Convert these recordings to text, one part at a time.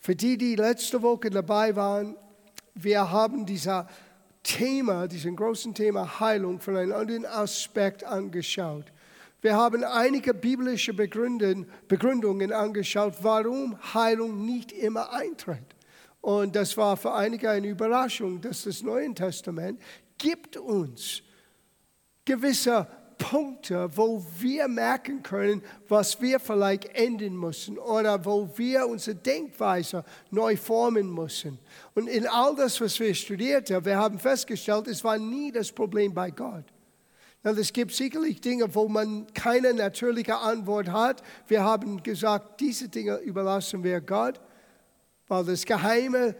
Für die, die letzte Woche dabei waren, wir haben dieser Thema, diesen großen Thema Heilung von einem anderen Aspekt angeschaut. Wir haben einige biblische Begründungen angeschaut, warum Heilung nicht immer eintritt. Und das war für einige eine Überraschung, dass das Neue Testament gibt uns gewisse Punkte, wo wir merken können, was wir vielleicht ändern müssen oder wo wir unsere Denkweise neu formen müssen. Und in all das, was wir studiert haben, wir haben festgestellt, es war nie das Problem bei Gott. Es gibt sicherlich Dinge, wo man keine natürliche Antwort hat. Wir haben gesagt, diese Dinge überlassen wir Gott, weil das Geheime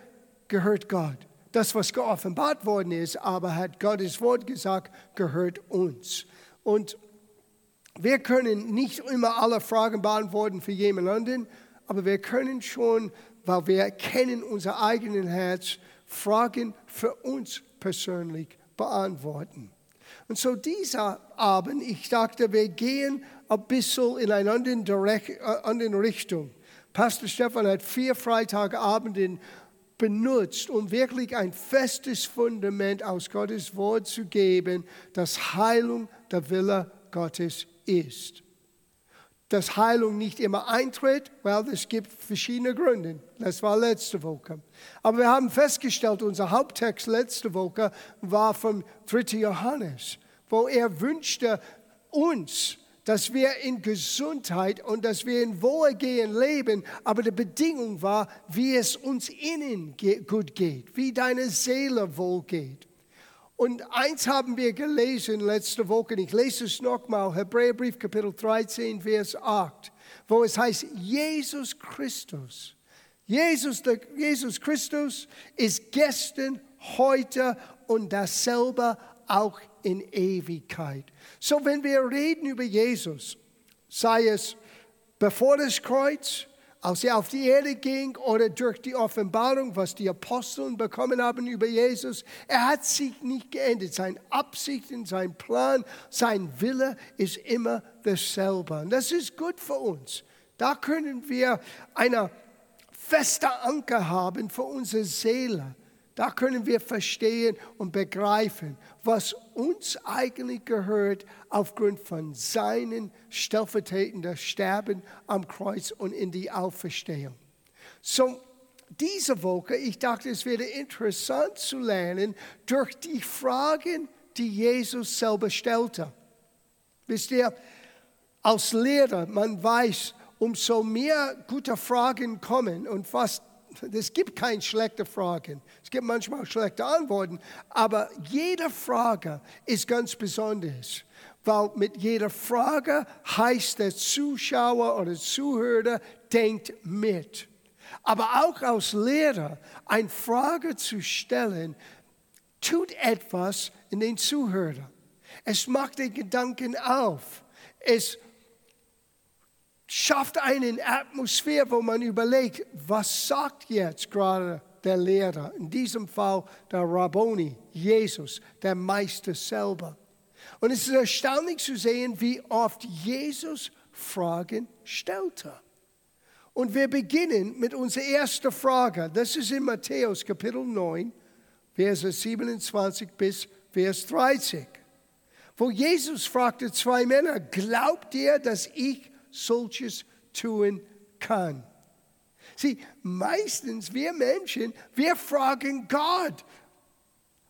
gehört Gott. Das, was geoffenbart worden ist, aber hat Gottes Wort gesagt, gehört uns. Und wir können nicht immer alle Fragen beantworten für jemanden, aber wir können schon, weil wir kennen unser eigenes Herz, Fragen für uns persönlich beantworten. Und so dieser Abend, ich dachte, wir gehen ein bisschen in eine andere Richtung. Pastor Stefan hat vier Freitagabenden benutzt, um wirklich ein festes Fundament aus Gottes Wort zu geben, dass Heilung der Wille Gottes ist. Dass Heilung nicht immer eintritt, weil es gibt verschiedene Gründe. Das war letzte Woche. Aber wir haben festgestellt, unser Haupttext letzte Woche war vom 3. Johannes, wo er wünschte uns, dass wir in Gesundheit und dass wir in Wohlgehen leben, aber die Bedingung war, wie es uns innen gut geht, wie deine Seele wohl geht. Und eins haben wir gelesen letzte Woche, ich lese es nochmal, Hebräerbrief Kapitel 13, Vers 8, wo es heißt, Jesus Christus Jesus, Jesus Christus ist gestern, heute und dasselbe auch in Ewigkeit. So, wenn wir reden über Jesus, sei es bevor das Kreuz, als er auf die Erde ging oder durch die Offenbarung, was die Aposteln bekommen haben über Jesus, er hat sich nicht geändert. Seine Absichten, sein Plan, sein Wille ist immer dasselbe. Und das ist gut für uns. Da können wir eine fester Anker haben für unsere Seele. Da können wir verstehen und begreifen, was uns eigentlich gehört aufgrund von seinen stellvertretenden Sterben am Kreuz und in die Auferstehung. So, diese Woche, ich dachte, es wäre interessant zu lernen durch die Fragen, die Jesus selber stellte. Wisst ihr, als Lehrer, man weiß, umso mehr gute Fragen kommen und fast es gibt keine schlechten Fragen. Es gibt manchmal schlechte Antworten, aber jede Frage ist ganz besonders, weil mit jeder Frage heißt der Zuschauer oder Zuhörer denkt mit. Aber auch als Lehrer eine Frage zu stellen, tut etwas in den Zuhörer. Es macht den Gedanken auf. Es schafft eine Atmosphäre, wo man überlegt, was sagt jetzt gerade der Lehrer, in diesem Fall der Rabboni, Jesus, der Meister selber. Und es ist erstaunlich zu sehen, wie oft Jesus Fragen stellte. Und wir beginnen mit unserer ersten Frage. Das ist in Matthäus Kapitel 9, Verse 27 bis Vers 30. Wo Jesus fragte zwei Männer, glaubt ihr, dass ich solches tun kann. Sieh, meistens wir Menschen, wir fragen Gott.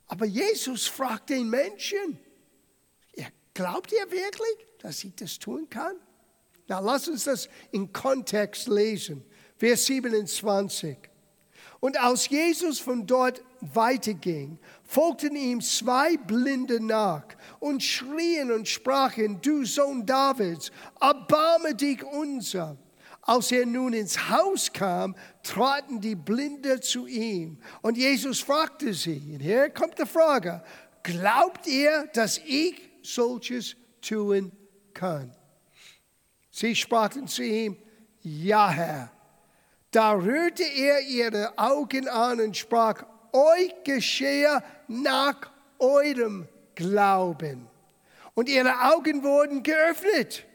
Aber Jesus fragt den Menschen, glaubt ihr wirklich, dass ich das tun kann? Na, lass uns das in Kontext lesen. Vers 27. Und als Jesus von dort weiterging, folgten ihm zwei Blinde nach und schrien und sprachen, du Sohn Davids, erbarme dich unser. Als er nun ins Haus kam, traten die Blinde zu ihm. Und Jesus fragte sie, und hier kommt die Frage, glaubt ihr, dass ich solches tun kann? Sie sprachen zu ihm, ja Herr. Da rührte er ihre Augen an und sprach, euch geschehe nach eurem Glauben. Und ihre Augen wurden geöffnet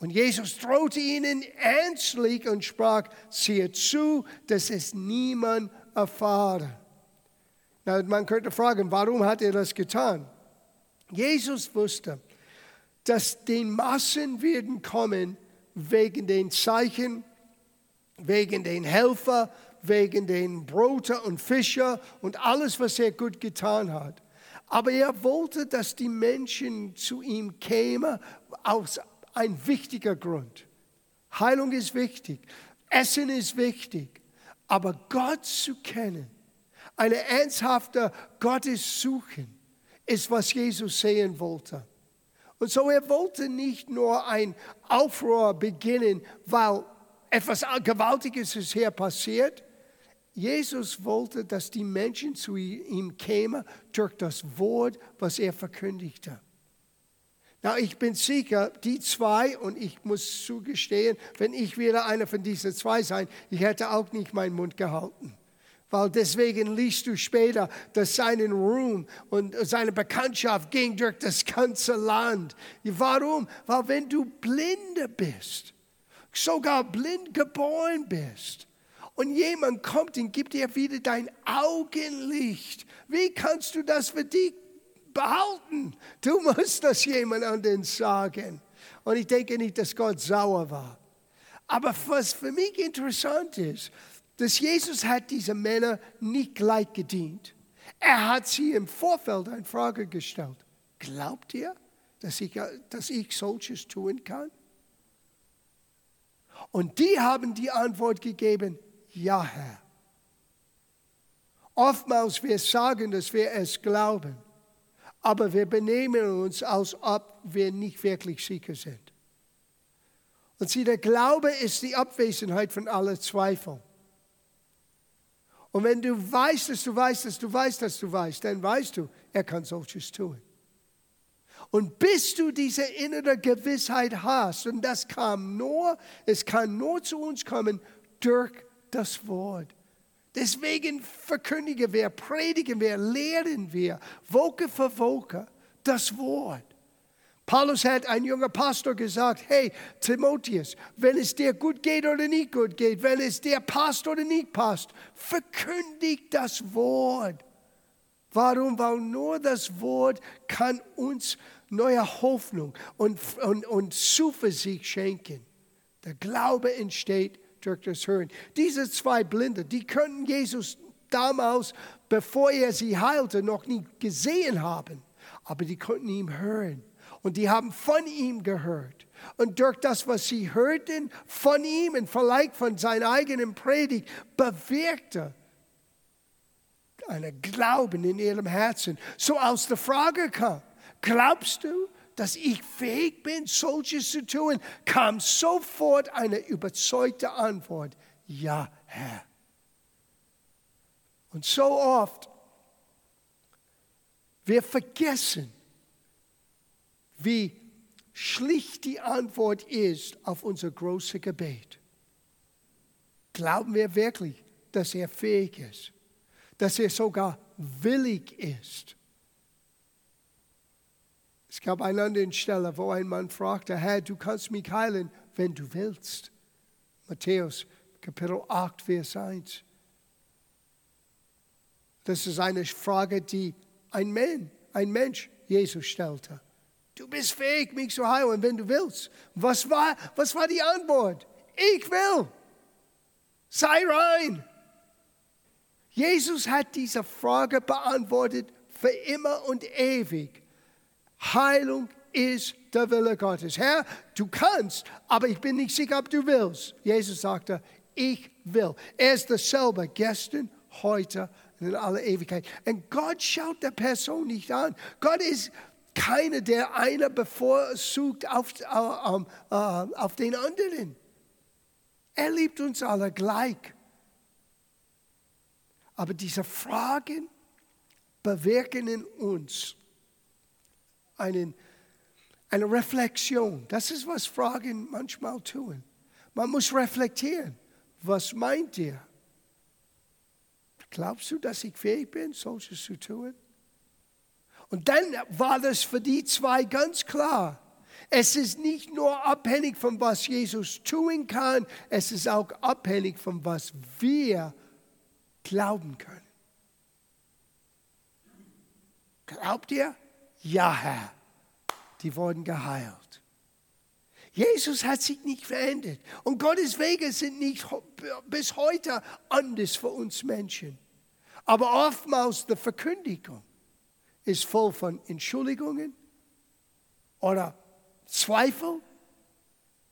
Und Jesus drohte ihnen ernstlich und sprach, siehe zu, dass es niemand erfahre. Na, man könnte fragen, warum hat er das getan? Jesus wusste, dass die Massen werden kommen wegen den Zeichen, wegen den Helfer, wegen den Brote und Fischer und alles, was er gut getan hat. Aber er wollte, dass die Menschen zu ihm kämen aus ein wichtiger Grund. Heilung ist wichtig, Essen ist wichtig, aber Gott zu kennen, eine ernsthafte Gottes suchen, ist, was Jesus sehen wollte. Und so er wollte nicht nur ein Aufruhr beginnen, weil etwas Gewaltiges ist hier passiert. Jesus wollte, dass die Menschen zu ihm kämen durch das Wort, was er verkündigte. Na, ich bin sicher, die zwei, und ich muss zugestehen, wenn ich wäre einer von diesen zwei sein, ich hätte auch nicht meinen Mund gehalten. Weil deswegen liest du später, dass sein Ruhm und seine Bekanntschaft ging durch das ganze Land. Warum? Weil wenn du blinde bist, sogar blind geboren bist, und jemand kommt und gibt dir wieder dein Augenlicht, wie kannst du das für dich behalten. Du musst das jemand anderen sagen. Und ich denke nicht, dass Gott sauer war. Aber was für mich interessant ist, dass Jesus hat diese Männer nicht gleich gedient. Er hat sie im Vorfeld eine Frage gestellt. Glaubt ihr, dass ich, dass ich solches tun kann? Und die haben die Antwort gegeben, ja Herr. Oftmals wir sagen, dass wir es glauben aber wir benehmen uns, als ob wir nicht wirklich sicher sind. Und sieh, der Glaube ist die Abwesenheit von aller Zweifel. Und wenn du weißt, dass du weißt, dass du weißt, dass du weißt, dann weißt du, er kann solches tun. Und bis du diese innere Gewissheit hast, und das kam nur, es kann nur zu uns kommen durch das Wort. Deswegen verkündigen wir, predigen wir, lehren wir, Woche für Woche das Wort. Paulus hat ein junger Pastor gesagt, hey Timotheus, wenn es dir gut geht oder nicht gut geht, wenn es dir passt oder nicht passt, verkündig das Wort. Warum? Weil nur das Wort kann uns neue Hoffnung und, und, und Zuversicht schenken. Der Glaube entsteht das Hören. Diese zwei Blinde, die könnten Jesus damals, bevor er sie heilte, noch nie gesehen haben. Aber die konnten ihn hören. Und die haben von ihm gehört. Und durch das, was sie hörten von ihm und vielleicht von seiner eigenen Predigt, bewirkte einen Glauben in ihrem Herzen. So als die Frage kam, glaubst du, dass ich fähig bin, solches zu tun, kam sofort eine überzeugte Antwort. Ja, Herr. Und so oft, wir vergessen, wie schlicht die Antwort ist auf unser großes Gebet. Glauben wir wirklich, dass er fähig ist, dass er sogar willig ist, es gab eine andere Stelle, wo ein Mann fragte, Herr, du kannst mich heilen, wenn du willst. Matthäus Kapitel 8, Vers 1. Das ist eine Frage, die ein Mann, ein Mensch Jesus stellte. Du bist fähig, mich zu heilen, wenn du willst. Was war, was war die Antwort? Ich will. Sei rein. Jesus hat diese Frage beantwortet für immer und ewig. Heilung ist der Wille Gottes. Herr, du kannst, aber ich bin nicht sicher, ob du willst. Jesus sagte, ich will. Er ist dasselbe gestern, heute und in aller Ewigkeit. Und Gott schaut der Person nicht an. Gott ist keiner, der einer bevorzugt auf, uh, uh, auf den anderen. Er liebt uns alle gleich. Aber diese Fragen bewirken in uns einen, eine Reflexion. Das ist, was Fragen manchmal tun. Man muss reflektieren. Was meint ihr? Glaubst du, dass ich fähig bin, solches zu tun? Und dann war das für die zwei ganz klar. Es ist nicht nur abhängig von was Jesus tun kann, es ist auch abhängig von was wir glauben können. Glaubt ihr? Ja, Herr. Die wurden geheilt. Jesus hat sich nicht verändert. Und Gottes Wege sind nicht bis heute anders für uns Menschen. Aber oftmals die Verkündigung ist voll von Entschuldigungen oder Zweifel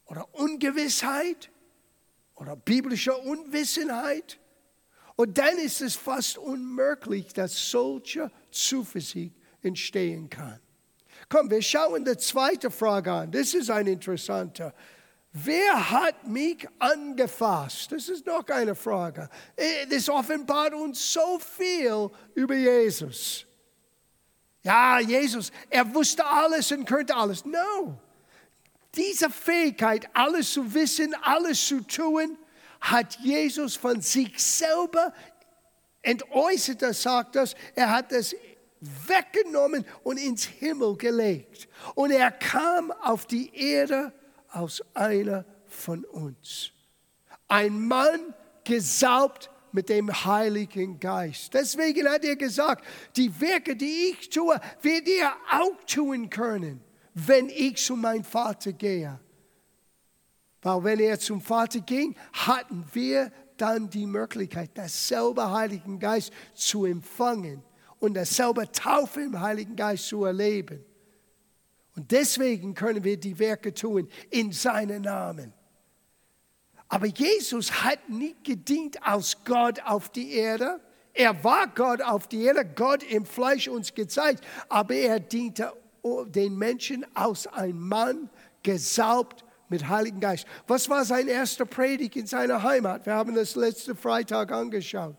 oder Ungewissheit oder biblischer Unwissenheit. Und dann ist es fast unmöglich, dass solche Zuversicht entstehen kann. Komm, wir schauen die zweite Frage an. Das ist ein interessanter. Wer hat mich angefasst? Das ist noch eine Frage. Äh, das offenbart uns so viel über Jesus. Ja, Jesus, er wusste alles und könnte alles. No. Diese Fähigkeit, alles zu wissen, alles zu tun, hat Jesus von sich selber entäußert, sagt das, er hat es weggenommen und ins Himmel gelegt. Und er kam auf die Erde aus einer von uns. Ein Mann gesaubt mit dem Heiligen Geist. Deswegen hat er gesagt, die Werke, die ich tue, werdet ihr auch tun können, wenn ich zu meinem Vater gehe. Weil wenn er zum Vater ging, hatten wir dann die Möglichkeit, dasselbe Heiligen Geist zu empfangen und dasselbe Taufe im Heiligen Geist zu erleben. Und deswegen können wir die Werke tun in seinem Namen. Aber Jesus hat nicht gedient als Gott auf die Erde. Er war Gott auf die Erde, Gott im Fleisch uns gezeigt, aber er diente den Menschen als ein Mann, gesaubt mit Heiligen Geist. Was war sein erster Predigt in seiner Heimat? Wir haben das letzte Freitag angeschaut.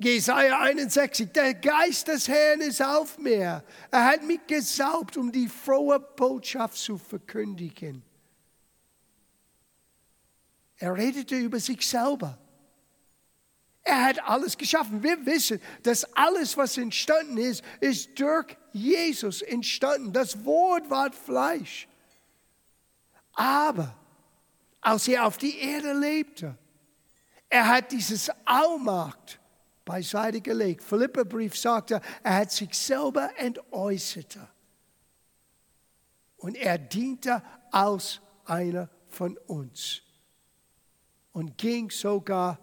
Jesaja 61, der Geist des Herrn ist auf mir. Er hat mich gesaubt, um die frohe Botschaft zu verkündigen. Er redete über sich selber. Er hat alles geschaffen. Wir wissen, dass alles, was entstanden ist, ist durch Jesus entstanden. Das Wort war Fleisch. Aber als er auf die Erde lebte, er hat dieses Allmacht beiseite gelegt. Philipperbrief sagte, er hat sich selber entäußerte. Und er diente als einer von uns und ging sogar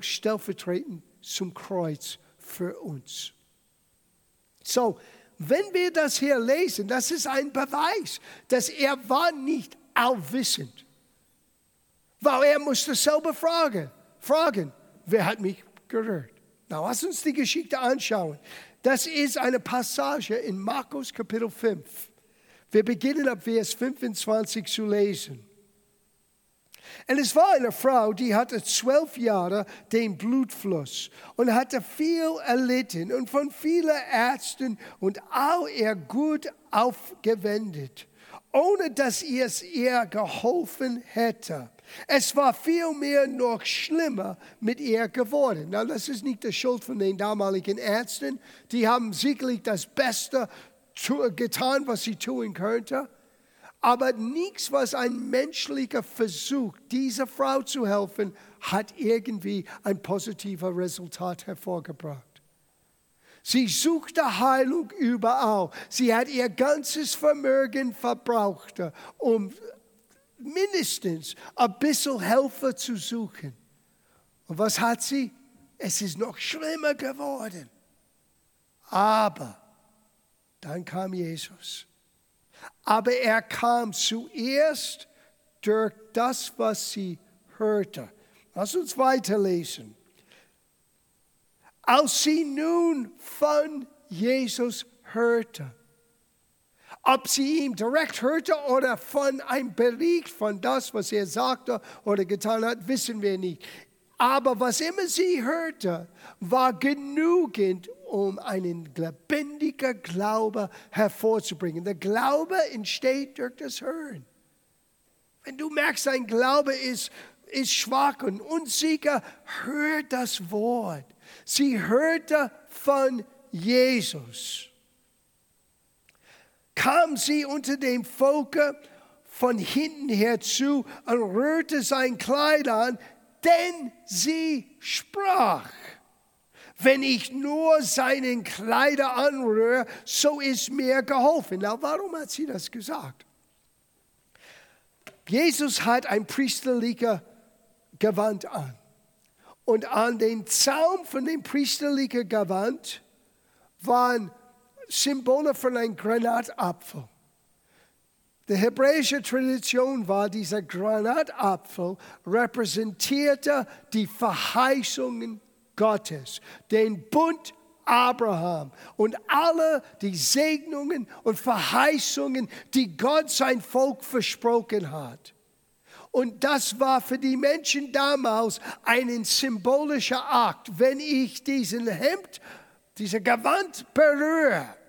stellvertretend zum Kreuz für uns. So, wenn wir das hier lesen, das ist ein Beweis, dass er war nicht allwissend. Weil er musste selber fragen, fragen, wer hat mich gerührt? Na, lass uns die Geschichte anschauen. Das ist eine Passage in Markus Kapitel 5. Wir beginnen ab Vers 25 zu lesen. Und es war eine Frau, die hatte zwölf Jahre den Blutfluss und hatte viel erlitten und von vielen Ärzten und all ihr Gut aufgewendet, ohne dass es ihr geholfen hätte. Es war vielmehr noch schlimmer mit ihr geworden. Na, das ist nicht die Schuld von den damaligen Ärzten. Die haben sicherlich das Beste getan, was sie tun könnten. Aber nichts, was ein menschlicher Versuch, dieser Frau zu helfen, hat irgendwie ein positives Resultat hervorgebracht. Sie suchte Heilung überall. Sie hat ihr ganzes Vermögen verbraucht, um mindestens ein bisschen Helfer zu suchen. Und was hat sie? Es ist noch schlimmer geworden. Aber dann kam Jesus. Aber er kam zuerst durch das, was sie hörte. Lass uns weiterlesen. Als sie nun von Jesus hörte, ob sie ihn direkt hörte oder von einem Bericht von das, was er sagte oder getan hat, wissen wir nicht. Aber was immer sie hörte, war genügend, um einen lebendigen Glaube hervorzubringen. Der Glaube entsteht durch das Hören. Wenn du merkst, dein Glaube ist, ist schwach und unsicher, hör das Wort. Sie hörte von Jesus. Kam sie unter dem Volke von hinten herzu und rührte sein Kleid an, denn sie sprach, wenn ich nur seinen Kleider anrühre, so ist mir geholfen. Na, warum hat sie das gesagt? Jesus hat ein priesterlicher Gewand an. Und an den Zaum von dem priesterlichen Gewand waren Symbole von einem Granatapfel. Die hebräische Tradition war, dieser Granatapfel repräsentierte die Verheißungen Gottes, den Bund Abraham und alle die Segnungen und Verheißungen, die Gott sein Volk versprochen hat. Und das war für die Menschen damals ein symbolischer Akt. Wenn ich diesen Hemd, diese Gewand berühre,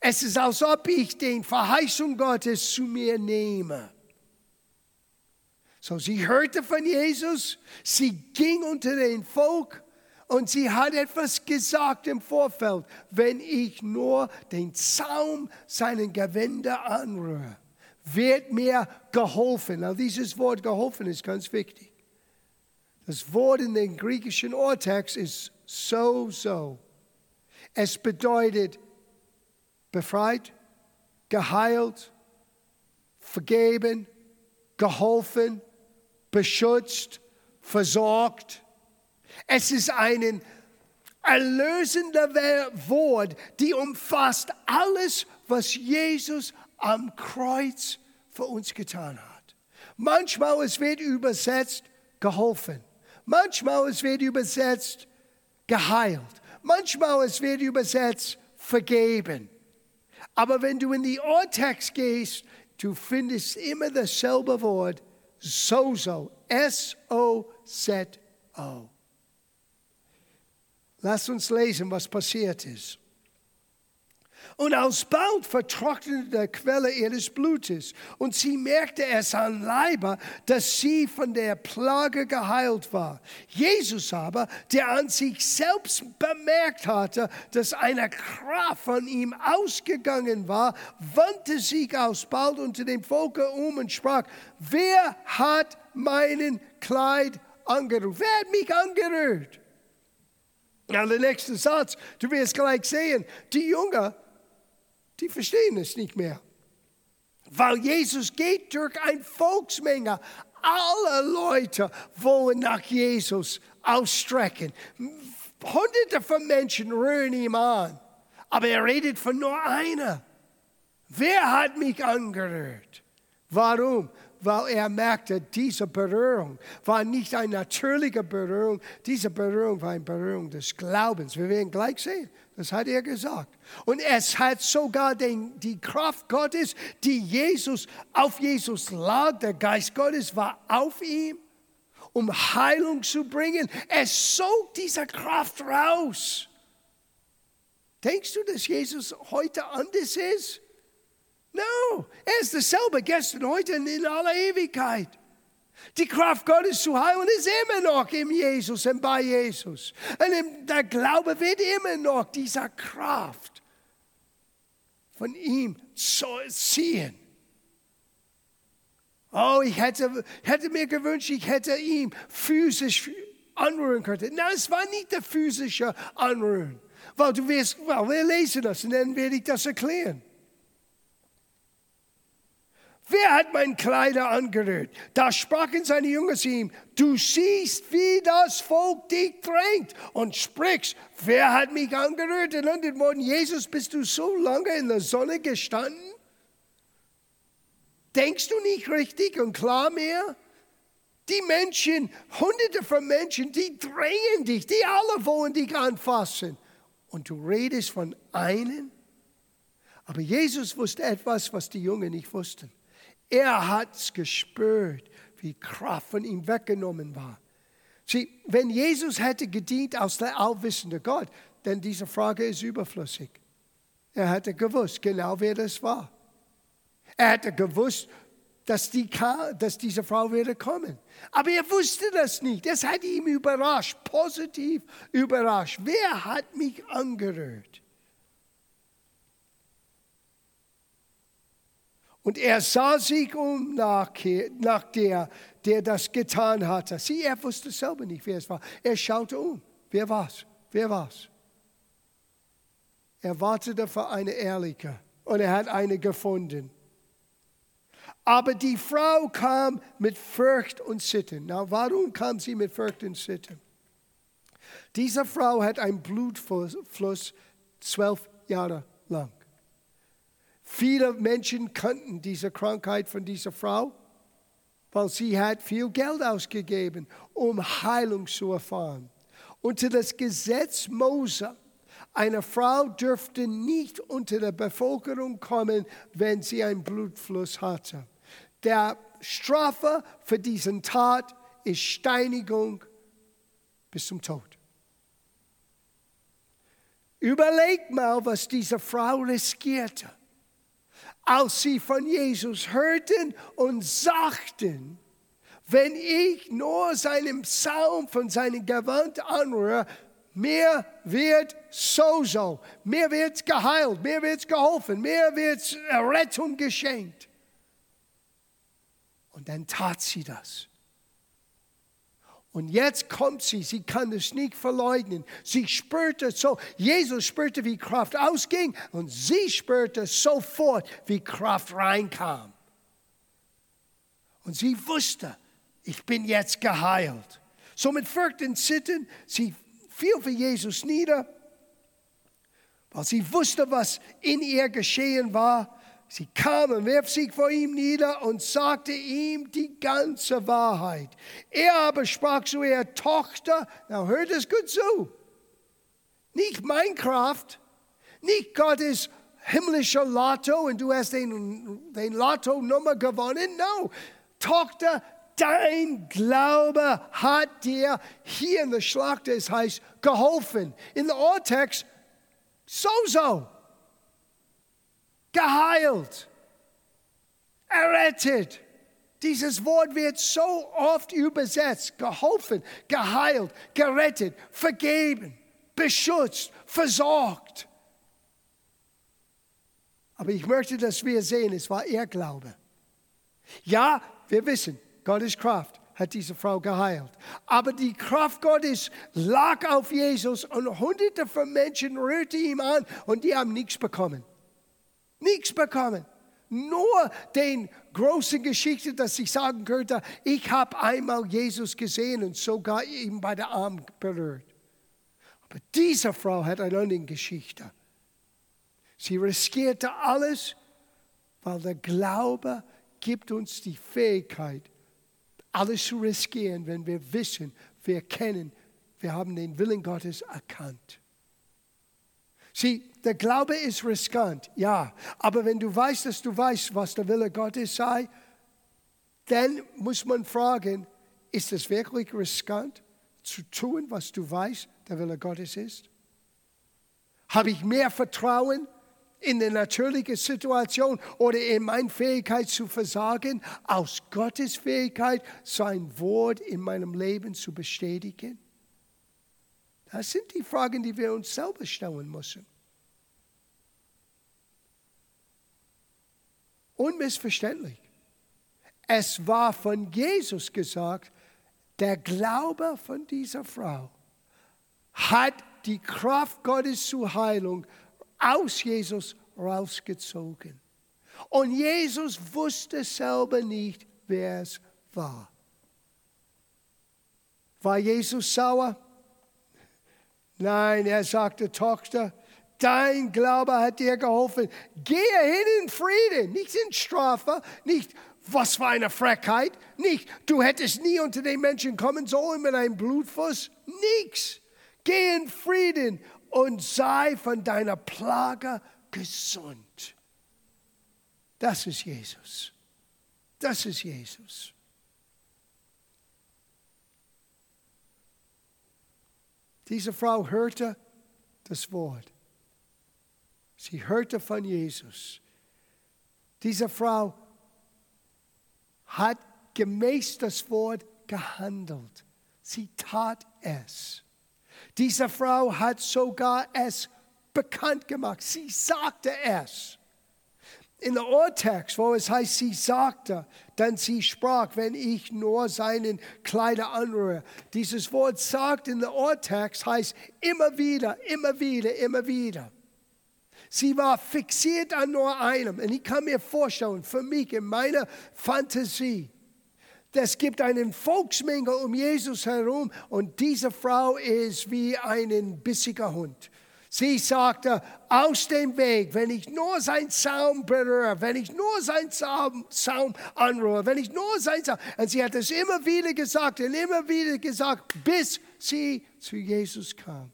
es ist, als ob ich den Verheißung Gottes zu mir nehme. So, sie hörte von Jesus, sie ging unter den Volk und sie hat etwas gesagt im Vorfeld, wenn ich nur den Zaum seinen Gewänder anrühre, wird mir geholfen. Now, dieses Wort geholfen ist ganz wichtig. Das Wort in den griechischen Urtext ist so, so. Es bedeutet befreit, geheilt, vergeben, geholfen, beschützt, versorgt. Es ist ein erlösender Wort, die umfasst alles, was Jesus am Kreuz für uns getan hat. Manchmal es wird übersetzt geholfen. Manchmal es wird übersetzt geheilt. Manchmal es wird übersetzt vergeben. Aber wenn du in die Urtext gehst, du findest immer dasselbe Wort, sozo, S-O-Z-O. Lass uns lesen, was passiert ist. Und alsbald vertrocknete der Quelle ihres Blutes. Und sie merkte es an Leiber, dass sie von der Plage geheilt war. Jesus aber, der an sich selbst bemerkt hatte, dass eine Kraft von ihm ausgegangen war, wandte sich alsbald unter dem Volke um und sprach, wer hat meinen Kleid angerührt? Wer hat mich angerührt? Na, der nächste Satz, du wirst gleich sehen, die Jünger die verstehen es nicht mehr. Weil Jesus geht durch eine Volksmenge. Alle Leute wollen nach Jesus ausstrecken. Hunderte von Menschen rühren ihm an. Aber er redet von nur einer. Wer hat mich angerührt? Warum? Weil er merkte, diese Berührung war nicht eine natürliche Berührung, diese Berührung war eine Berührung des Glaubens. Wir werden gleich sehen. Das hat er gesagt. Und es hat sogar den, die Kraft Gottes, die Jesus auf Jesus lag, der Geist Gottes war auf ihm, um Heilung zu bringen. Es sog diese Kraft raus. Denkst du, dass Jesus heute anders ist? No, er ist dasselbe gestern, heute und in aller Ewigkeit. Die Kraft Gottes zu heilen ist immer noch in Jesus und bei Jesus. Und der Glaube wird immer noch dieser Kraft von ihm ziehen. Oh, ich hätte, hätte mir gewünscht, ich hätte ihn physisch anrühren können. Nein, es war nicht der physische Anrühren. Weil du wirst, well, wir lesen das und dann werde ich das erklären. Wer hat mein Kleider angerührt? Da sprachen seine Jünger zu ihm, du siehst, wie das Volk dich drängt und sprichst, wer hat mich angerührt? Und an Morgen, Jesus, bist du so lange in der Sonne gestanden? Denkst du nicht richtig und klar mehr? Die Menschen, hunderte von Menschen, die drängen dich, die alle wollen dich anfassen. Und du redest von einem? Aber Jesus wusste etwas, was die Jungen nicht wussten. Er hat es gespürt, wie Kraft von ihm weggenommen war. Sieh, wenn Jesus hätte gedient als der allwissende Gott, denn diese Frage ist überflüssig. Er hätte gewusst, genau wer das war. Er hätte gewusst, dass, die, dass diese Frau würde kommen. Aber er wusste das nicht. Das hat ihn überrascht, positiv überrascht. Wer hat mich angerührt? Und er sah sich um nach, nach der, der das getan hatte. Sie, er wusste selber nicht, wer es war. Er schaute um. Wer war's? Wer war's? Er wartete für eine Ehrliche und er hat eine gefunden. Aber die Frau kam mit Furcht und Sitten. Na, warum kam sie mit Furcht und Sitten? Diese Frau hat einen Blutfluss zwölf Jahre lang. Viele Menschen kannten diese Krankheit von dieser Frau, weil sie hat viel Geld ausgegeben, um Heilung zu erfahren. Unter das Gesetz Mose, eine Frau dürfte nicht unter der Bevölkerung kommen, wenn sie einen Blutfluss hatte. Der Strafe für diesen Tat ist Steinigung bis zum Tod. Überleg mal, was diese Frau riskierte als sie von Jesus hörten und sagten, wenn ich nur seinen Psalm von seinem Gewand anrühre, mir wird so so, mir wird geheilt, mir wird geholfen, mir wird Rettung geschenkt. Und dann tat sie das. Und jetzt kommt sie, sie kann es nicht verleugnen. Sie spürte so, Jesus spürte, wie Kraft ausging und sie spürte sofort, wie Kraft reinkam. Und sie wusste, ich bin jetzt geheilt. So mit Furcht und Sitten, sie fiel für Jesus nieder, weil sie wusste, was in ihr geschehen war. Sie kam und warf sich vor ihm nieder und sagte ihm die ganze Wahrheit. Er aber sprach zu ihr, Tochter, now hört es gut zu, nicht mein Kraft, nicht Gottes himmlischer Lotto und du hast den, den Lotto-Nummer gewonnen. No, Tochter, dein Glaube hat dir hier in der Schlacht, es heißt, geholfen. In der Urtext, so so geheilt, errettet. Dieses Wort wird so oft übersetzt, geholfen, geheilt, gerettet, vergeben, beschützt, versorgt. Aber ich möchte, dass wir sehen, es war ihr Glaube. Ja, wir wissen, Gottes Kraft hat diese Frau geheilt. Aber die Kraft Gottes lag auf Jesus und hunderte von Menschen rührte ihm an und die haben nichts bekommen. Nichts bekommen. Nur den großen Geschichte, dass ich sagen könnte, ich habe einmal Jesus gesehen und sogar ihn bei der Arm berührt. Aber diese Frau hat eine andere Geschichte. Sie riskierte alles, weil der Glaube gibt uns die Fähigkeit, alles zu riskieren, wenn wir wissen, wir kennen, wir haben den Willen Gottes erkannt. Sieh, der Glaube ist riskant, ja. Aber wenn du weißt, dass du weißt, was der Wille Gottes sei, dann muss man fragen, ist es wirklich riskant zu tun, was du weißt, der Wille Gottes ist? Habe ich mehr Vertrauen in der natürlichen Situation oder in meine Fähigkeit zu versagen, aus Gottes Fähigkeit, sein Wort in meinem Leben zu bestätigen? Das sind die Fragen, die wir uns selber stellen müssen. Unmissverständlich. Es war von Jesus gesagt, der Glaube von dieser Frau hat die Kraft Gottes zur Heilung aus Jesus rausgezogen. Und Jesus wusste selber nicht, wer es war. War Jesus sauer? Nein, er sagte, Tochter, dein Glaube hat dir geholfen. Gehe hin in Frieden, nicht in Strafe, nicht was für eine Frechheit, nicht du hättest nie unter den Menschen kommen sollen mit einem Blutfuß, nichts. Geh in Frieden und sei von deiner Plage gesund. Das ist Jesus. Das ist Jesus. Diese Frau hörte das Wort. Sie hörte von Jesus. Diese Frau hat gemäß das Wort gehandelt. Sie tat es. Diese Frau hat sogar es bekannt gemacht. Sie sagte es. in der Urtext, wo es heißt, sie sagte, dann sie sprach, wenn ich nur seinen Kleider anrühre. Dieses Wort sagt in der Urtext heißt immer wieder, immer wieder, immer wieder. Sie war fixiert an nur einem. Und ich kann mir vorstellen, für mich in meiner Fantasie, es gibt einen Volksmenge um Jesus herum und diese Frau ist wie ein bissiger Hund. Sie sagte, aus dem Weg, wenn ich nur sein Saum berühre, wenn ich nur sein Saum, Saum anrühre, wenn ich nur sein Saum. Und sie hat es immer wieder gesagt und immer wieder gesagt, bis sie zu Jesus kam.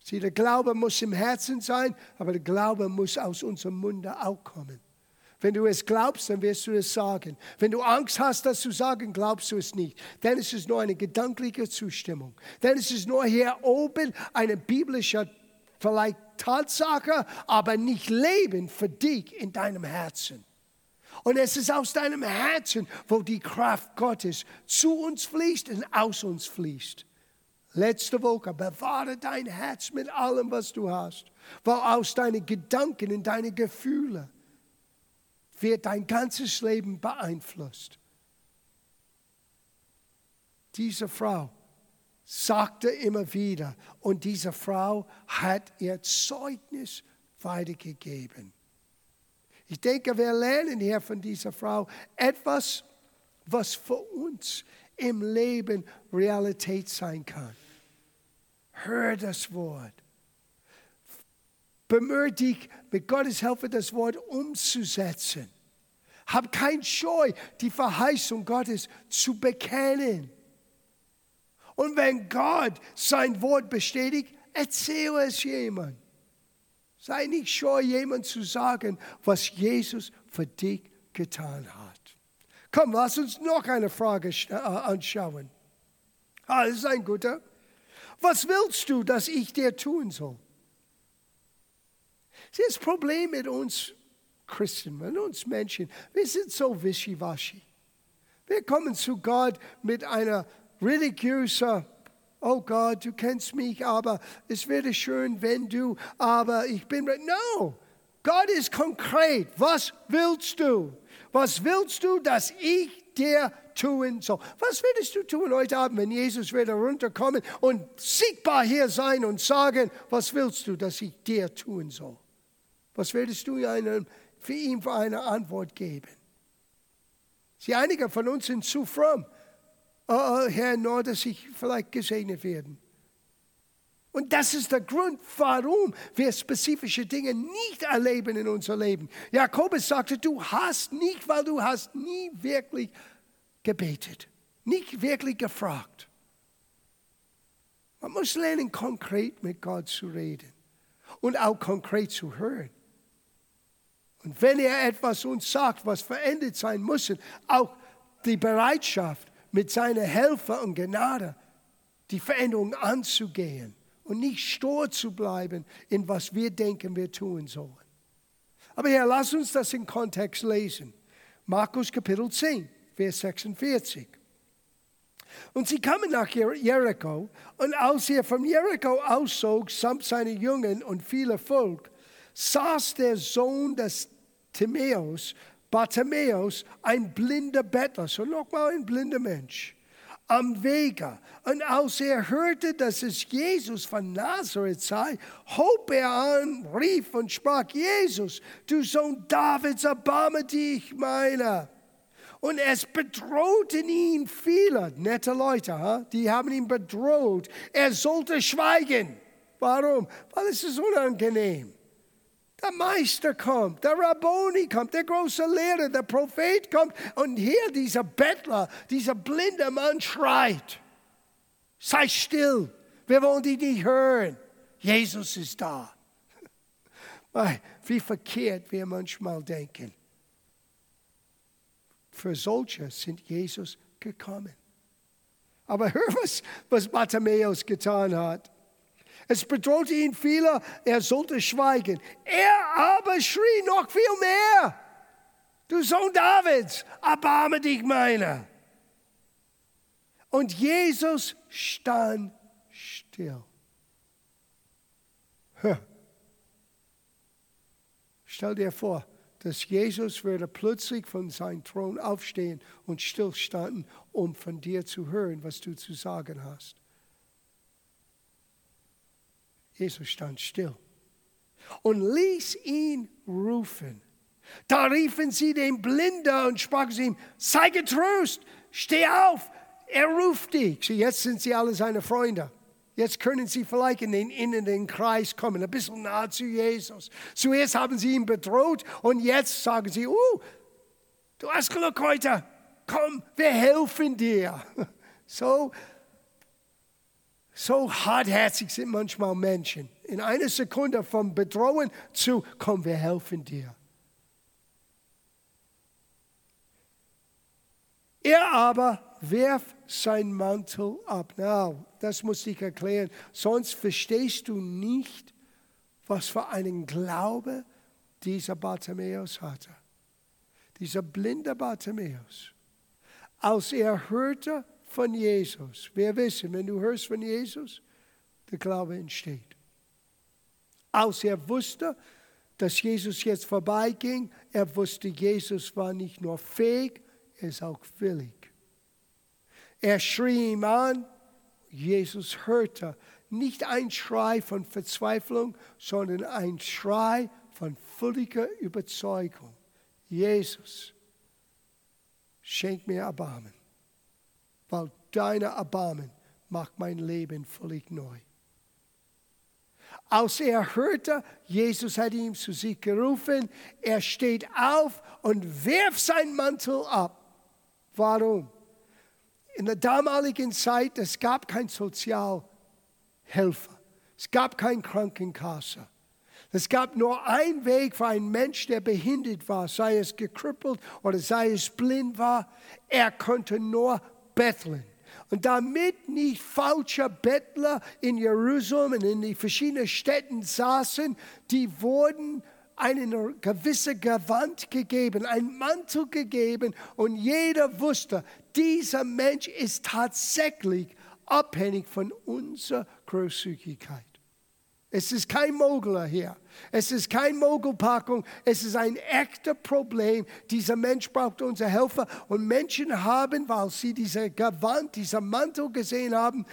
Sie, der Glaube muss im Herzen sein, aber der Glaube muss aus unserem Munde auch kommen. Wenn du es glaubst, dann wirst du es sagen. Wenn du Angst hast, das zu sagen, glaubst du es nicht. Ist es nur eine gedankliche Zustimmung. Ist es nur hier oben eine biblische vielleicht Tatsache, aber nicht Leben für dich in deinem Herzen. Und es ist aus deinem Herzen, wo die Kraft Gottes zu uns fließt und aus uns fließt. Letzte Woche, bewahre dein Herz mit allem, was du hast, weil aus deinen Gedanken und deinen Gefühlen wird dein ganzes Leben beeinflusst. Diese Frau sagte immer wieder und diese Frau hat ihr Zeugnis weitergegeben. Ich denke, wir lernen hier von dieser Frau etwas, was für uns im Leben Realität sein kann. Hör das Wort. Bemühe dich, mit Gottes Hilfe das Wort umzusetzen. Hab kein Scheu, die Verheißung Gottes zu bekennen. Und wenn Gott sein Wort bestätigt, erzähle es jemand. Sei nicht scheu, jemand zu sagen, was Jesus für dich getan hat. Komm, lass uns noch eine Frage äh, anschauen. Ah, das ist ein guter. Was willst du, dass ich dir tun soll? Das Problem mit uns Christen, mit uns Menschen, wir sind so wischiwaschi. Wir kommen zu Gott mit einer religiösen, oh Gott, du kennst mich, aber es wäre schön, wenn du, aber ich bin, no, Gott ist konkret. Was willst du? Was willst du, dass ich dir tun soll? Was würdest du tun heute Abend, wenn Jesus wieder runterkommen und sichtbar hier sein und sagen, was willst du, dass ich dir tun soll? Was würdest du einem, für ihn für eine Antwort geben? Sie einige von uns sind zu fromm. Oh, oh, Herr, nur, dass ich vielleicht gesegnet werden. Und das ist der Grund, warum wir spezifische Dinge nicht erleben in unser Leben. Jakobus sagte, du hast nicht, weil du hast nie wirklich gebetet, nicht wirklich gefragt. Man muss lernen, konkret mit Gott zu reden und auch konkret zu hören. Und wenn er etwas uns sagt, was verändert sein muss, auch die Bereitschaft, mit seiner Hilfe und Gnade die Veränderung anzugehen und nicht stur zu bleiben in was wir denken, wir tun sollen. Aber Herr, lass uns das in Kontext lesen. Markus Kapitel 10, Vers 46. Und sie kamen nach Jericho, und als er von Jericho auszog, samt seiner Jungen und vieler Volk, saß der Sohn des Timäus, Bartimäus, ein blinder Bettler, so nochmal ein blinder Mensch, am Wege. Und als er hörte, dass es Jesus von Nazareth sei, hob er an, rief und sprach, Jesus, du Sohn Davids, erbarme dich meiner. Und es bedrohten ihn viele, nette Leute, die haben ihn bedroht. Er sollte schweigen. Warum? Weil es ist unangenehm. Der Meister kommt, der Rabboni kommt, der große Lehrer, der Prophet kommt und hier dieser Bettler, dieser blinde Mann schreit. Sei still, wir wollen dich nicht hören. Jesus ist da. Wie verkehrt wir manchmal denken. Für solche sind Jesus gekommen. Aber hör, was, was Bartimäus getan hat. Es bedrohte ihn viele, er sollte schweigen. Er aber schrie noch viel mehr. Du Sohn Davids, erbarme dich meiner. Und Jesus stand still. Stell dir vor, dass Jesus würde plötzlich von seinem Thron aufstehen und stillstanden, um von dir zu hören, was du zu sagen hast. Jesus stand still und ließ ihn rufen. Da riefen sie den Blinder und sprachen zu ihm, sei getröst, steh auf, er ruft dich. Jetzt sind sie alle seine Freunde. Jetzt können sie vielleicht in den inneren Kreis kommen, ein bisschen nahe zu Jesus. Zuerst haben sie ihn bedroht und jetzt sagen sie, uh, du hast Glück heute, komm, wir helfen dir. So, so hartherzig sind manchmal Menschen. In einer Sekunde vom Bedrohen zu, komm, wir helfen dir. Er aber werf sein Mantel ab. Na, das muss ich erklären, sonst verstehst du nicht, was für einen Glaube dieser Bartimäus hatte. Dieser blinde Bartimäus. Als er hörte von Jesus, wir wissen, wenn du hörst von Jesus, der Glaube entsteht. Als er wusste, dass Jesus jetzt vorbeiging, er wusste, Jesus war nicht nur fähig, er ist auch willig. Er schrie ihm an. Jesus hörte nicht ein Schrei von Verzweiflung, sondern ein Schrei von völliger Überzeugung. Jesus, schenk mir Erbarmen, weil deine Erbarmen macht mein Leben völlig neu. Als er hörte, Jesus hat ihm zu sich gerufen, er steht auf und wirft seinen Mantel ab. Warum? in der damaligen Zeit, es gab kein Sozialhelfer. Es gab kein Krankenkasse. Es gab nur einen Weg für einen Mensch, der behindert war, sei es gekrüppelt oder sei es blind war. Er konnte nur betteln. Und damit nicht falsche Bettler in Jerusalem und in den verschiedenen Städten saßen, die wurden eine gewisse Gewand gegeben, ein Mantel gegeben und jeder wusste, dieser Mensch ist tatsächlich abhängig von unserer Großzügigkeit. Es ist kein Mogler hier. Es ist kein Mogelpackung. Es ist ein echtes Problem. Dieser Mensch braucht unsere Helfer. Und Menschen haben, weil sie diese Gewand, diesen Mantel gesehen haben,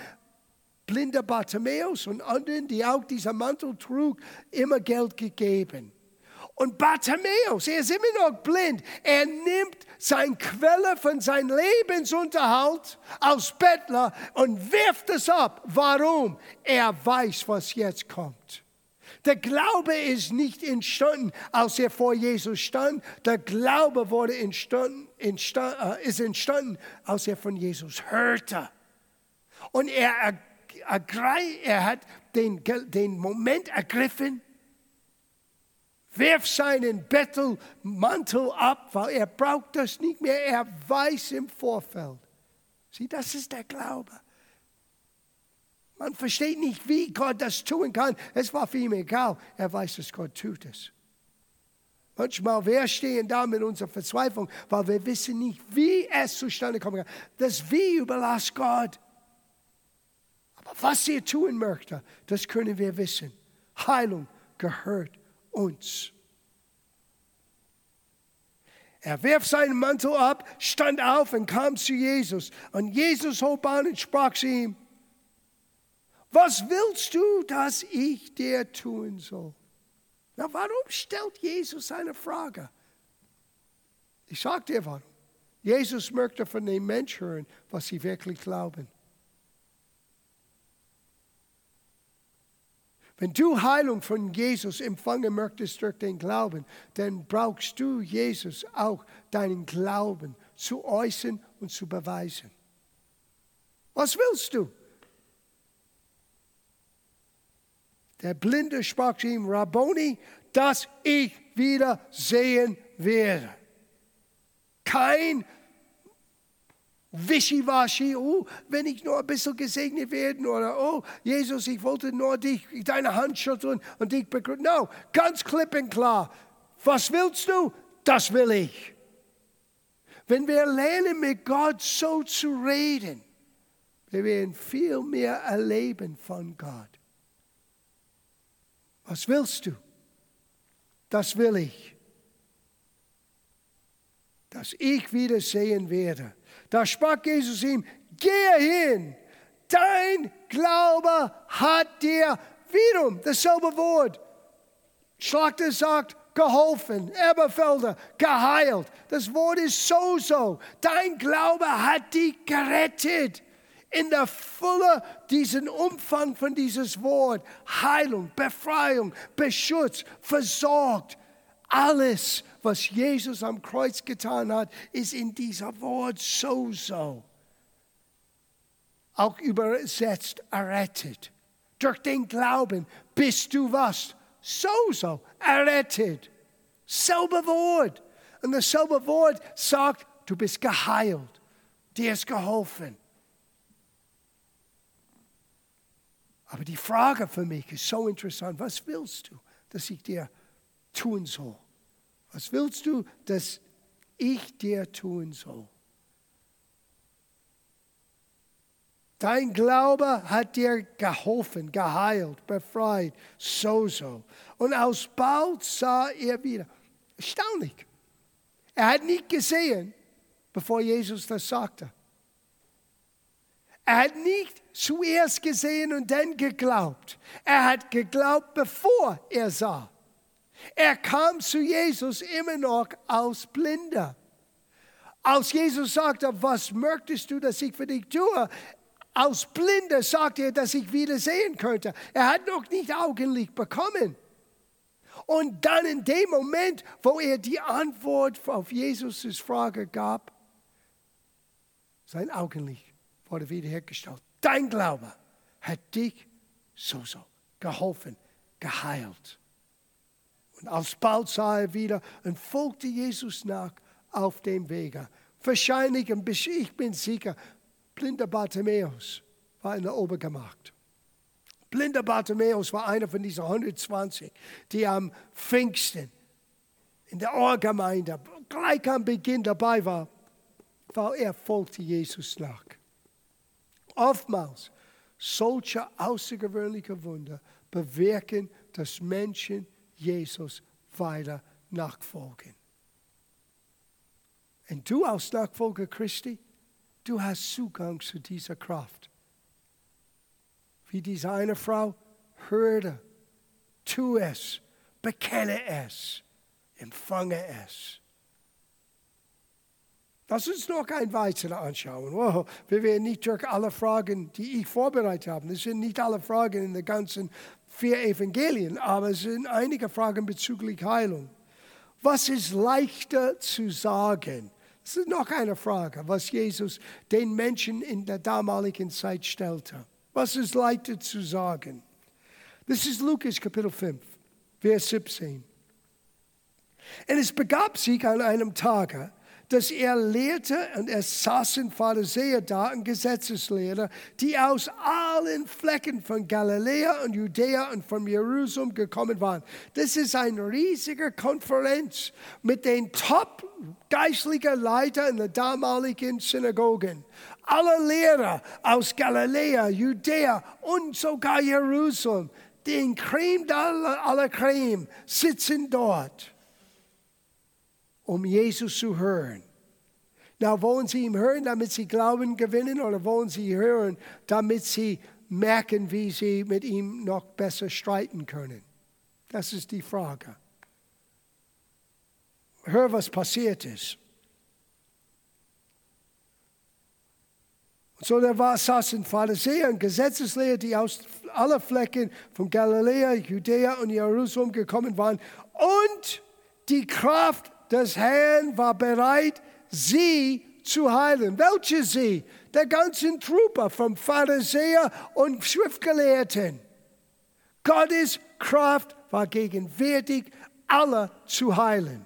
blinder Bartimäus und anderen, die auch diesen Mantel trug, immer Geld gegeben. Und Bartimäus, er ist immer noch blind. Er nimmt seine Quelle von seinem Lebensunterhalt als Bettler und wirft es ab. Warum? Er weiß, was jetzt kommt. Der Glaube ist nicht entstanden, als er vor Jesus stand. Der Glaube wurde entstanden, entstand, äh, ist entstanden, als er von Jesus hörte. Und er, ergreif, er hat den, den Moment ergriffen Wirf seinen Bettelmantel ab, weil er braucht das nicht mehr. Er weiß im Vorfeld. Sieh, das ist der Glaube. Man versteht nicht, wie Gott das tun kann. Es war für ihn egal. Er weiß, dass Gott tut es. Manchmal wir stehen da mit unserer Verzweiflung, weil wir wissen nicht, wie es zustande kommen kann. Das Wie überlasst Gott. Aber was er tun möchte, das können wir wissen. Heilung gehört uns. Er wirft seinen Mantel ab, stand auf und kam zu Jesus. Und Jesus hob an und sprach zu ihm, was willst du, dass ich dir tun soll? Na, warum stellt Jesus eine Frage? Ich sage dir warum. Jesus möchte von den Menschen hören, was sie wirklich glauben. Wenn du Heilung von Jesus empfangen möchtest durch den Glauben, dann brauchst du Jesus auch deinen Glauben zu äußern und zu beweisen. Was willst du? Der Blinde sprach zu ihm, Rabboni, dass ich wieder sehen werde. Kein wischiwaschi, oh, wenn ich nur ein bisschen gesegnet werde oder oh, Jesus, ich wollte nur dich, deine Hand schütteln und dich begrüßen. No, ganz klipp und klar. Was willst du? Das will ich. Wenn wir lernen, mit Gott so zu reden, wir werden viel mehr erleben von Gott. Was willst du? das will ich, dass ich wieder sehen werde. Da sprach Jesus ihm, gehe hin, dein Glaube hat dir wiederum dasselbe Wort. Schlachter sagt, geholfen, Eberfelder, geheilt. Das Wort ist so, so. Dein Glaube hat dich gerettet. In der Fülle diesen Umfang von dieses Wort, Heilung, Befreiung, Beschutz, versorgt. Alles, was Jesus am Kreuz getan hat, ist in dieser Wort so, so. Auch übersetzt, errettet. Durch den Glauben bist du was? So, so, errettet. Selbe Wort. Und dasselbe Wort sagt, du bist geheilt. Dir ist geholfen. Aber die Frage für mich ist so interessant. Was willst du, dass ich dir tun soll? Was willst du, dass ich dir tun soll? Dein Glaube hat dir geholfen, geheilt, befreit, so, so. Und alsbald sah er wieder. Erstaunlich. Er hat nicht gesehen, bevor Jesus das sagte. Er hat nicht zuerst gesehen und dann geglaubt. Er hat geglaubt, bevor er sah. Er kam zu Jesus immer noch als Blinder. Als Jesus sagte, was möchtest du, dass ich für dich tue? Als Blinder sagte er, dass ich wieder sehen könnte. Er hat noch nicht Augenlicht bekommen. Und dann in dem Moment, wo er die Antwort auf Jesus' Frage gab, sein Augenlicht wurde wiederhergestellt. Dein Glaube hat dich so, so geholfen, geheilt. Und alsbald sah er wieder und folgte Jesus nach auf dem Wege. Wahrscheinlich, ich bin sicher, blinder Bartimäus war in der Obergemacht. Blinder Bartimäus war einer von diesen 120, die am Pfingsten in der Ohrgemeinde gleich am Beginn dabei war, weil er folgte Jesus nach. Oftmals solche außergewöhnliche Wunder bewirken, dass Menschen Jesus weiter nachfolgen. Und du als Nachfolger Christi, du hast Zugang zu dieser Kraft. Wie diese eine Frau, hörte, tu es, bekenne es, empfange es. Lass uns noch ein weiteres anschauen. Wow, wir werden nicht durch alle Fragen, die ich vorbereitet habe. Das sind nicht alle Fragen in den ganzen vier Evangelien, aber es sind einige Fragen bezüglich Heilung. Was ist leichter zu sagen? Das ist noch eine Frage, was Jesus den Menschen in der damaligen Zeit stellte. Was ist leichter zu sagen? Das ist Lukas Kapitel 5, Vers 17. Und es begab sich an einem Tage, dass er lehrte und es saßen Pharisäer da und Gesetzeslehrer, die aus allen Flecken von Galiläa und Judäa und von Jerusalem gekommen waren. Das ist eine riesige Konferenz mit den top geistlichen Leitern in der damaligen Synagogen. Alle Lehrer aus Galiläa, Judäa und sogar Jerusalem, den Creme aller Creme, sitzen dort um Jesus zu hören. Na, wollen Sie ihm hören, damit Sie Glauben gewinnen, oder wollen Sie hören, damit Sie merken, wie Sie mit ihm noch besser streiten können? Das ist die Frage. Hör, was passiert ist. So da war, saßen Pharisäer und Gesetzeslehrer, die aus aller Flecken von Galiläa, Judäa und Jerusalem gekommen waren. Und die Kraft des Herrn war bereit, sie zu heilen. Welche sie? Der ganzen Truppe vom Pharisäer und Schriftgelehrten. Gottes Kraft war gegenwärtig, alle zu heilen.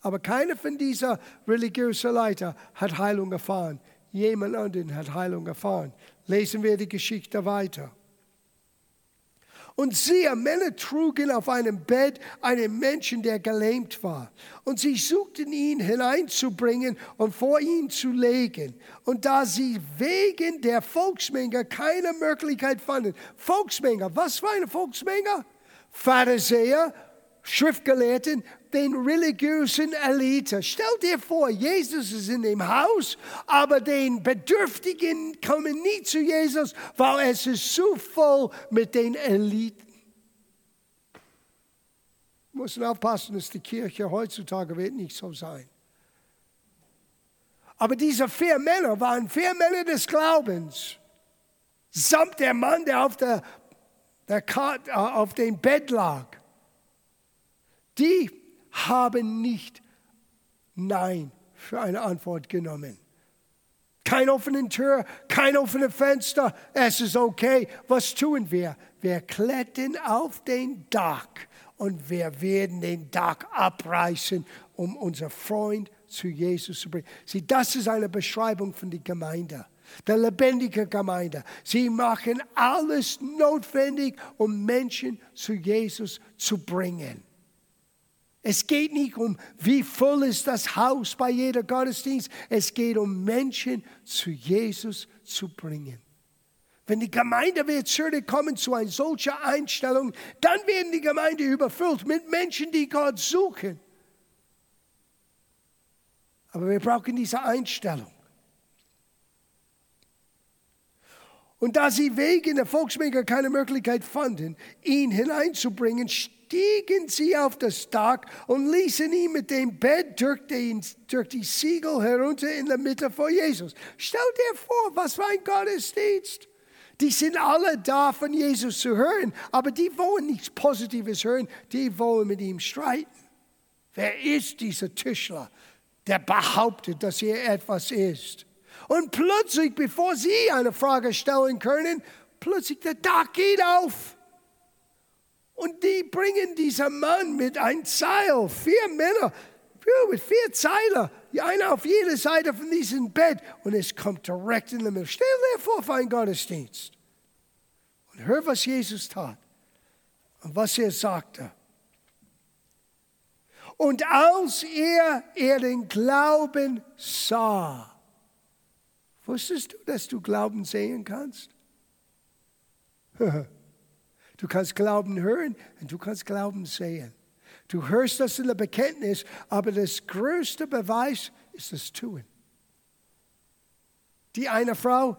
Aber keiner von dieser religiösen Leiter hat Heilung erfahren. Jemand anderen hat Heilung erfahren. Lesen wir die Geschichte weiter. Und siehe, Männer trugen auf einem Bett einen Menschen, der gelähmt war. Und sie suchten ihn hineinzubringen und vor ihn zu legen. Und da sie wegen der Volksmenge keine Möglichkeit fanden, Volksmenge, was für eine Volksmenge? Pharisäer Schriftgelehrten, den religiösen Elite. Stell dir vor, Jesus ist in dem Haus, aber den Bedürftigen kommen nie zu Jesus, weil es ist zu voll mit den Eliten. Wir müssen aufpassen, dass die Kirche heutzutage wird nicht so sein. Aber diese vier Männer waren vier Männer des Glaubens, samt der Mann, der auf, der, der, äh, auf dem Bett lag. Die haben nicht Nein für eine Antwort genommen. Kein offenen Tür, kein offenes Fenster. Es ist okay. Was tun wir? Wir klettern auf den Dach und wir werden den Dach abreißen, um unser Freund zu Jesus zu bringen. Sieh, das ist eine Beschreibung von der Gemeinde, der lebendigen Gemeinde. Sie machen alles notwendig, um Menschen zu Jesus zu bringen. Es geht nicht um, wie voll ist das Haus bei jeder Gottesdienst. Es geht um Menschen zu Jesus zu bringen. Wenn die Gemeinde wird zurückkommen zu einer solchen Einstellung, dann werden die Gemeinde überfüllt mit Menschen, die Gott suchen. Aber wir brauchen diese Einstellung. Und da sie wegen der Volksmenge keine Möglichkeit fanden, ihn hineinzubringen, stiegen sie auf das Dach und ließen ihn mit dem Bett durch, den, durch die Siegel herunter in der Mitte vor Jesus. Stell dir vor, was für ein Gottesdienst. Die sind alle da, von Jesus zu hören, aber die wollen nichts Positives hören, die wollen mit ihm streiten. Wer ist dieser Tischler? der behauptet, dass er etwas ist. Und plötzlich, bevor sie eine Frage stellen können, plötzlich der Dach geht auf. Und die bringen diesen Mann mit einem Seil, vier Männer, mit vier Zeilen, einer auf jeder Seite von diesem Bett. Und es kommt direkt in der Mitte. Stell dir vor für einen Gottesdienst. Und hör, was Jesus tat und was er sagte. Und als er, er den Glauben sah, wusstest du, dass du Glauben sehen kannst? Du kannst Glauben hören und du kannst Glauben sehen. Du hörst das in der Bekenntnis, aber das größte Beweis ist das Tun. Die eine Frau,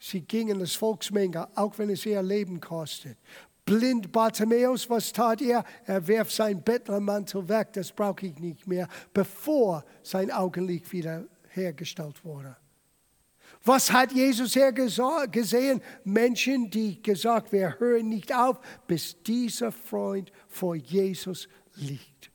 sie ging in das Volksmenge, auch wenn es ihr Leben kostet. Blind Bartimäus, was tat er? Er wirft sein Bettlermantel weg, das brauche ich nicht mehr, bevor sein Augenlicht wieder hergestellt wurde. Was hat Jesus hier gesehen? Menschen, die gesagt, wir hören nicht auf, bis dieser Freund vor Jesus liegt.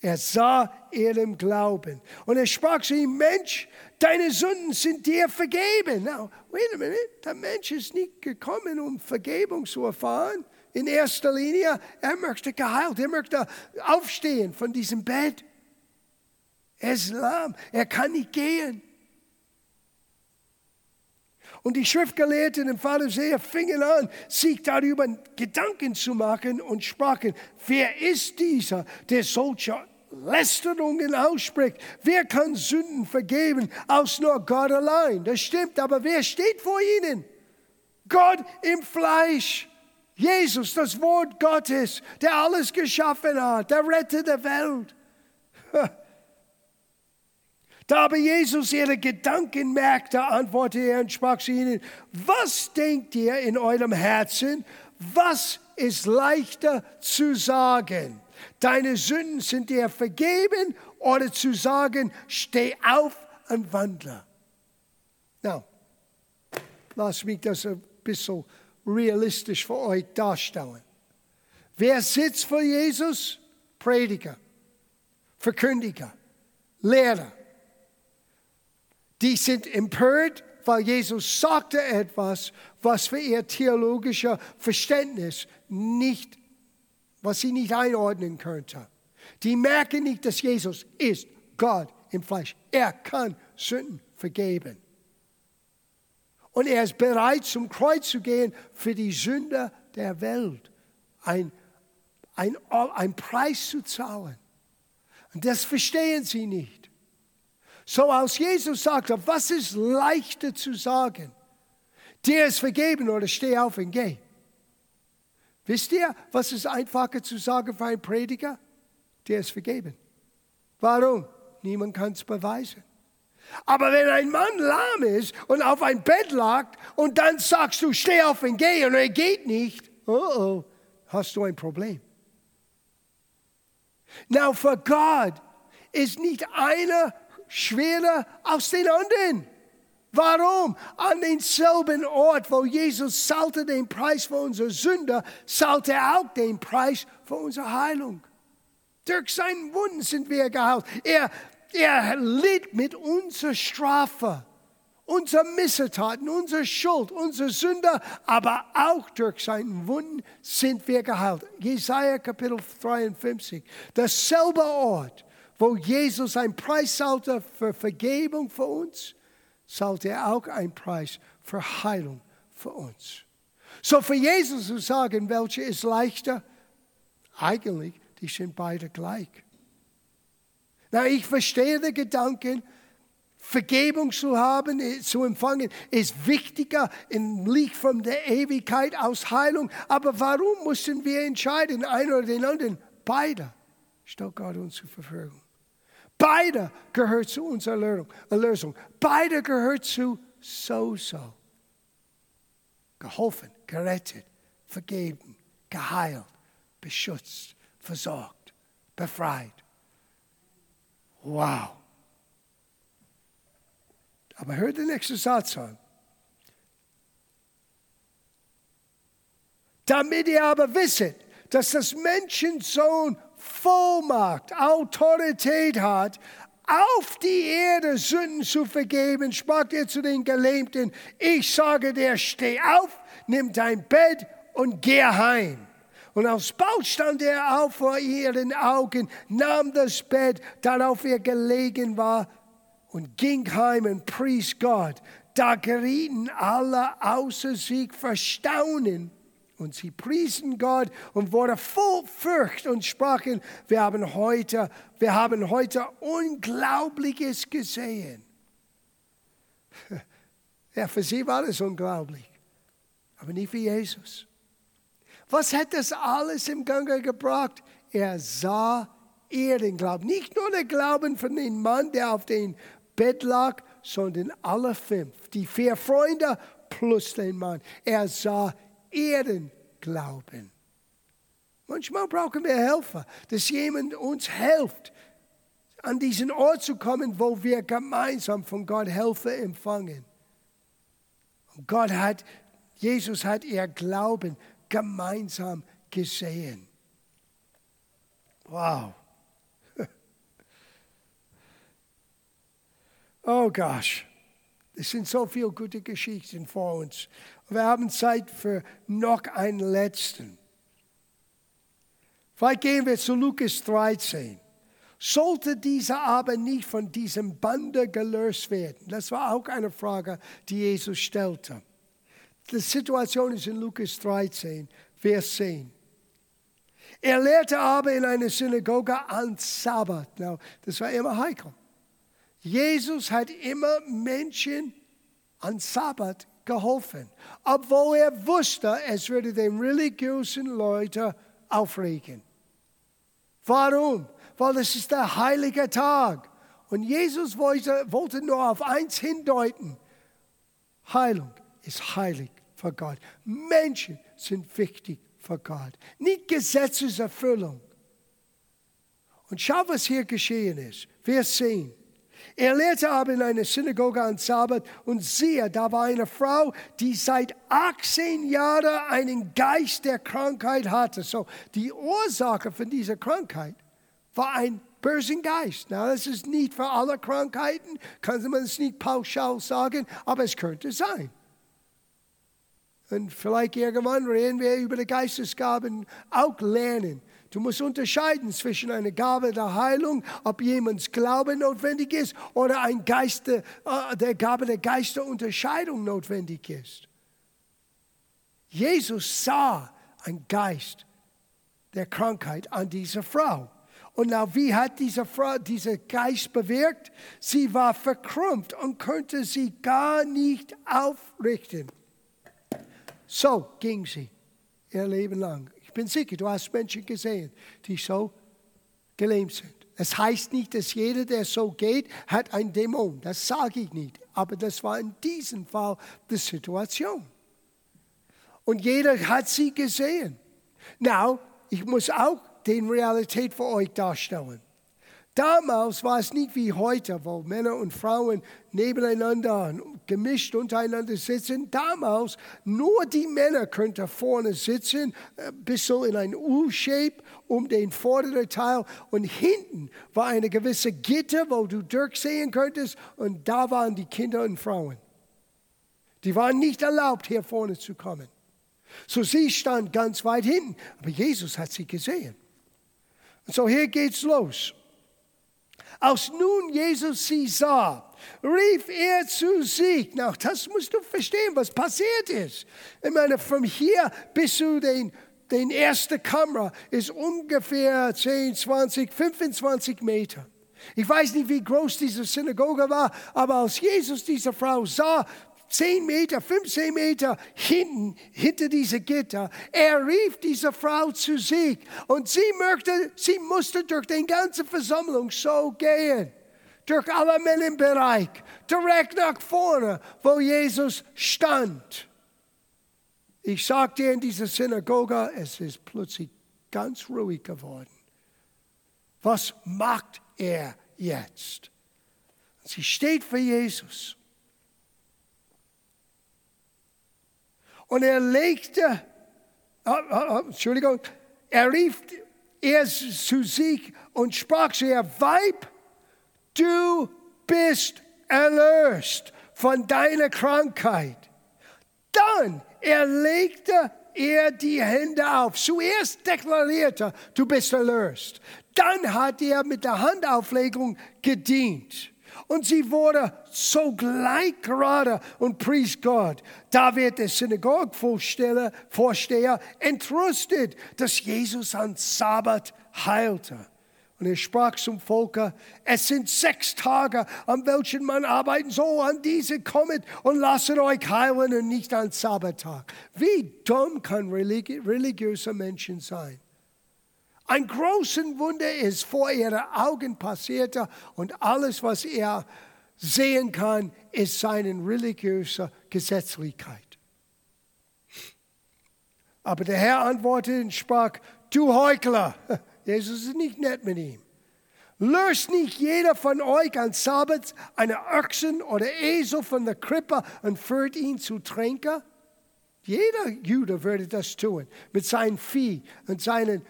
Er sah ihrem Glauben. Und er sprach zu ihm, Mensch, deine Sünden sind dir vergeben. Now, wait a minute, der Mensch ist nicht gekommen, um Vergebung zu erfahren. In erster Linie, er möchte geheilt, er möchte aufstehen von diesem Bett. Er ist lahm, er kann nicht gehen. Und die Schriftgelehrten und Pharisäer fingen an, sich darüber Gedanken zu machen und sprachen, wer ist dieser, der solche Lästerungen ausspricht? Wer kann Sünden vergeben, als nur Gott allein? Das stimmt, aber wer steht vor ihnen? Gott im Fleisch. Jesus, das Wort Gottes, der alles geschaffen hat, der Retter der Welt. Da aber Jesus ihre Gedanken merkte, antwortete er und sprach zu ihnen, was denkt ihr in eurem Herzen? Was ist leichter zu sagen? Deine Sünden sind dir vergeben oder zu sagen, steh auf und wandle. Now, lass mich das ein bisschen realistisch für euch darstellen. Wer sitzt vor Jesus? Prediger, Verkündiger, Lehrer die sind empört, weil Jesus sagte etwas, was für ihr theologischer Verständnis nicht, was sie nicht einordnen könnte. Die merken nicht, dass Jesus ist Gott im Fleisch. Er kann Sünden vergeben. Und er ist bereit, zum Kreuz zu gehen für die Sünder der Welt. Ein, ein, ein Preis zu zahlen. Und das verstehen sie nicht. So als Jesus sagte, was ist leichter zu sagen? Dir ist vergeben oder steh auf und geh. Wisst ihr, was ist einfacher zu sagen für einen Prediger? Der ist vergeben. Warum? Niemand kann es beweisen. Aber wenn ein Mann lahm ist und auf ein Bett lag und dann sagst du, steh auf und geh und er geht nicht, oh oh, hast du ein Problem. Now, für Gott ist nicht einer schwerer als den anderen. Warum? An denselben Ort, wo Jesus zahlte den Preis für unsere Sünde, zahlte er auch den Preis für unsere Heilung. Durch seinen Wunden sind wir geheilt. Er, er litt mit unserer Strafe, unserer Missetaten, unserer Schuld, unserer Sünde, aber auch durch seinen Wunden sind wir geheilt. Jesaja Kapitel 53. Dasselbe Ort, wo Jesus einen Preis zahlte für Vergebung für uns, zahlte er auch einen Preis für Heilung für uns. So für Jesus zu sagen, welche ist leichter? Eigentlich, die sind beide gleich. Na, ich verstehe den Gedanken, Vergebung zu haben, äh, zu empfangen, ist wichtiger im Licht von der Ewigkeit aus Heilung. Aber warum müssen wir entscheiden, einer oder den anderen? Beide stellt Gott uns zur Verfügung. Beide gehört zu unserer Erlösung. Beide gehört zu so-so. Geholfen, gerettet, vergeben, geheilt, beschützt, versorgt, befreit. Wow. Aber hör den nächsten Satz an. Damit ihr aber wisset, dass das Menschensohn Vollmacht, Autorität hat, auf die Erde Sünden zu vergeben, sprach er zu den Gelähmten, ich sage dir, steh auf, nimm dein Bett und geh heim. Und alsbald stand er auf vor ihren Augen, nahm das Bett, darauf er gelegen war, und ging heim und pries Gott. Da gerieten alle außer sich verstaunen und sie priesen Gott und wurden voll Furcht und sprachen, wir haben heute, wir haben heute Unglaubliches gesehen. Ja, für sie war es unglaublich, aber nicht für Jesus. Was hat das alles im Gange gebracht? Er sah ihren Glauben. Nicht nur der Glauben von dem Mann, der auf dem Bett lag, sondern alle fünf. Die vier Freunde plus den Mann. Er sah ihren Glauben. Manchmal brauchen wir Helfer, dass jemand uns hilft, an diesen Ort zu kommen, wo wir gemeinsam von Gott Hilfe empfangen. Und Gott hat, Jesus hat ihr Glauben gemeinsam gesehen. Wow. Oh gosh. Es sind so viele gute Geschichten vor uns. Wir haben Zeit für noch einen letzten. Vielleicht gehen wir zu Lukas 13. Sollte dieser aber nicht von diesem Bande gelöst werden? Das war auch eine Frage, die Jesus stellte. Die Situation ist in Lukas 13, Vers 10. Er lehrte aber in einer Synagoge an Sabbat. Now, das war immer heikel. Jesus hat immer Menschen an Sabbat geholfen, obwohl er wusste, es würde den religiösen Leute aufregen. Warum? Weil es ist der heilige Tag. Und Jesus wollte, wollte nur auf eins hindeuten. Heilung ist heilig für Gott. Menschen sind wichtig für Gott. Nicht Gesetzeserfüllung. Und schau, was hier geschehen ist. Wir sehen. Er lehrte aber in einer Synagoge am Sabbat und siehe, da war eine Frau, die seit 18 Jahren einen Geist der Krankheit hatte. So, die Ursache von dieser Krankheit war ein bösen Geist. Na, das ist nicht für alle Krankheiten, kann man es nicht pauschal sagen, aber es könnte sein. Und vielleicht irgendwann reden wir über die Geistesgaben auch lernen. Du musst unterscheiden zwischen einer Gabe der Heilung, ob jemands Glaube notwendig ist, oder ein Geist, äh, der Gabe der Geisterunterscheidung notwendig ist. Jesus sah einen Geist der Krankheit an dieser Frau. Und now, wie hat diese Frau, dieser Geist bewirkt? Sie war verkrümmt und konnte sie gar nicht aufrichten. So ging sie ihr Leben lang. Bin sicher, du hast Menschen gesehen, die so gelähmt sind. Es heißt nicht, dass jeder, der so geht, hat ein Dämon. Das sage ich nicht. Aber das war in diesem Fall die Situation. Und jeder hat sie gesehen. Now, ich muss auch die Realität für euch darstellen. Damals war es nicht wie heute, wo Männer und Frauen nebeneinander, gemischt untereinander sitzen. Damals nur die Männer könnten vorne sitzen, äh, bis so in ein U-Shape um den vorderen Teil. Und hinten war eine gewisse Gitter, wo du durchsehen könntest. Und da waren die Kinder und Frauen. Die waren nicht erlaubt, hier vorne zu kommen. So sie stand ganz weit hinten, aber Jesus hat sie gesehen. Und so hier geht's los. Als nun Jesus sie sah, rief er zu sich. Na, das musst du verstehen, was passiert ist. Ich meine, von hier bis zu den, den ersten Kamera ist ungefähr 10, 20, 25 Meter. Ich weiß nicht, wie groß diese Synagoge war, aber als Jesus diese Frau sah, 10 Meter, 15 Meter hinten, hinter diese Gitter. Er rief diese Frau zu sich und sie möchte, sie musste durch die ganze Versammlung so gehen. Durch alle Männer im Bereich, direkt nach vorne, wo Jesus stand. Ich sagte in dieser Synagoge, es ist plötzlich ganz ruhig geworden. Was macht er jetzt? Sie steht für Jesus. Und er legte, oh, oh, oh, Entschuldigung, er rief er zu sich und sprach zu ihr, Weib, du bist erlöst von deiner Krankheit. Dann er legte er die Hände auf. Zuerst deklarierte, du bist erlöst. Dann hat er mit der Handauflegung gedient und sie wurde sogleich gerade und pries Gott. Da wird der Synagogenvorsteher Vorsteher entrüstet, dass Jesus am Sabbat heilte. Und er sprach zum Volke, es sind sechs Tage, an welchen man arbeiten soll, an diese kommet und lasset euch heilen und nicht an Sabbattag. Wie dumm kann religi religiöse Menschen sein? Ein großes Wunder ist vor ihren Augen passierte und alles, was er sehen kann, ist seine religiöse Gesetzlichkeit. Aber der Herr antwortete und sprach, du Heuchler, Jesus ist nicht nett mit ihm. Löst nicht jeder von euch an Sabbat eine Ochsen oder Esel von der Krippe und führt ihn zu Tränken? Jeder Jude würde das tun mit seinem Vieh und seinen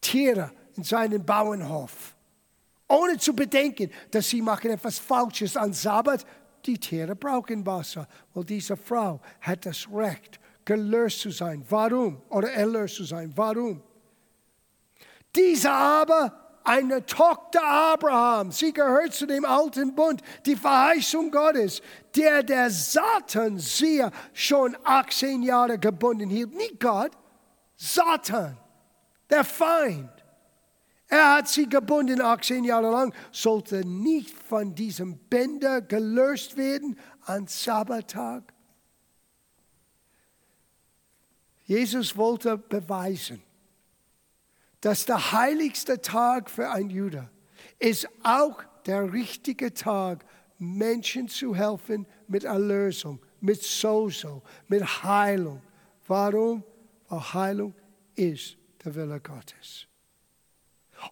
Tiere in seinen Bauernhof, ohne zu bedenken, dass sie machen etwas Falsches an Sabbat. Die Tiere brauchen Wasser, weil diese Frau hat das Recht, gelöst zu sein. Warum? Oder erlöst zu sein. Warum? Diese aber eine Tochter Abrahams. Sie gehört zu dem alten Bund, die Verheißung Gottes, der der Satan sie schon 18 Jahre gebunden hielt. Nicht Gott, Satan der Feind. Er hat sie gebunden 18 Jahre lang, sollte nicht von diesem Bänder gelöst werden an Sabbattag. Jesus wollte beweisen, dass der heiligste Tag für ein Jude ist auch der richtige Tag, Menschen zu helfen mit Erlösung, mit Sozo, mit Heilung. Warum? Weil Heilung ist der Wille Gottes.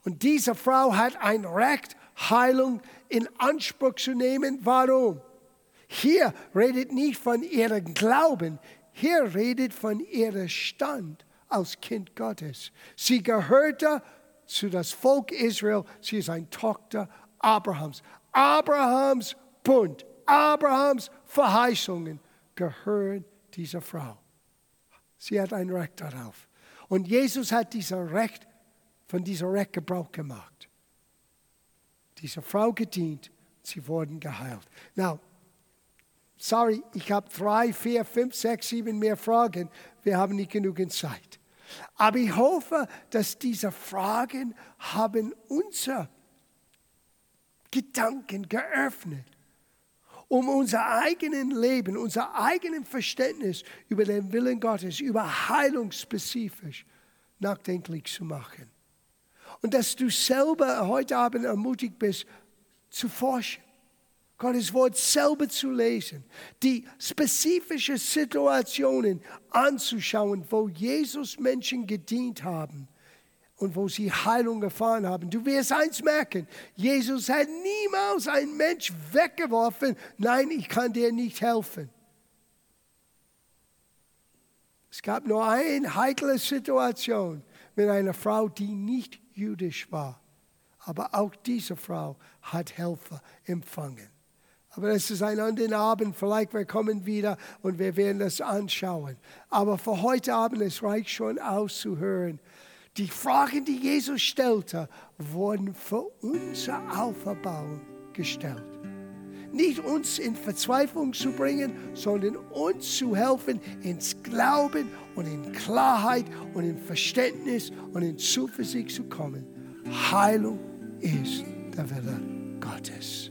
Und diese Frau hat ein Recht, Heilung in Anspruch zu nehmen. Warum? Hier redet nicht von ihrem Glauben, hier redet von ihrem Stand als Kind Gottes. Sie gehörte zu das Volk Israel, sie ist eine Tochter Abrahams. Abrahams Bund, Abrahams Verheißungen gehören dieser Frau. Sie hat ein Recht darauf. Und Jesus hat dieser Recht, von dieser Recht Gebrauch gemacht. Dieser Frau gedient, sie wurden geheilt. Now, sorry, ich habe drei, vier, fünf, sechs, sieben mehr Fragen. Wir haben nicht genügend Zeit. Aber ich hoffe, dass diese Fragen haben unser Gedanken geöffnet um unser eigenes Leben, unser eigenes Verständnis über den Willen Gottes, über Heilung spezifisch nachdenklich zu machen. Und dass du selber heute Abend ermutigt bist, zu forschen. Gottes Wort selber zu lesen, die spezifischen Situationen anzuschauen, wo Jesus Menschen gedient haben und wo sie Heilung erfahren haben. Du wirst eins merken, Jesus hat niemals einen Mensch weggeworfen, nein, ich kann dir nicht helfen. Es gab nur eine heikle Situation mit einer Frau, die nicht jüdisch war. Aber auch diese Frau hat Helfer empfangen. Aber das ist ein anderer Abend. Vielleicht wir kommen wieder und wir werden das anschauen. Aber für heute Abend, es reicht schon auszuhören. Die Fragen, die Jesus stellte, wurden für unser Auferbau gestellt. Nicht uns in Verzweiflung zu bringen, sondern uns zu helfen, ins Glauben und in Klarheit und in Verständnis und in Zuversicht zu kommen. Heilung ist der Wille Gottes.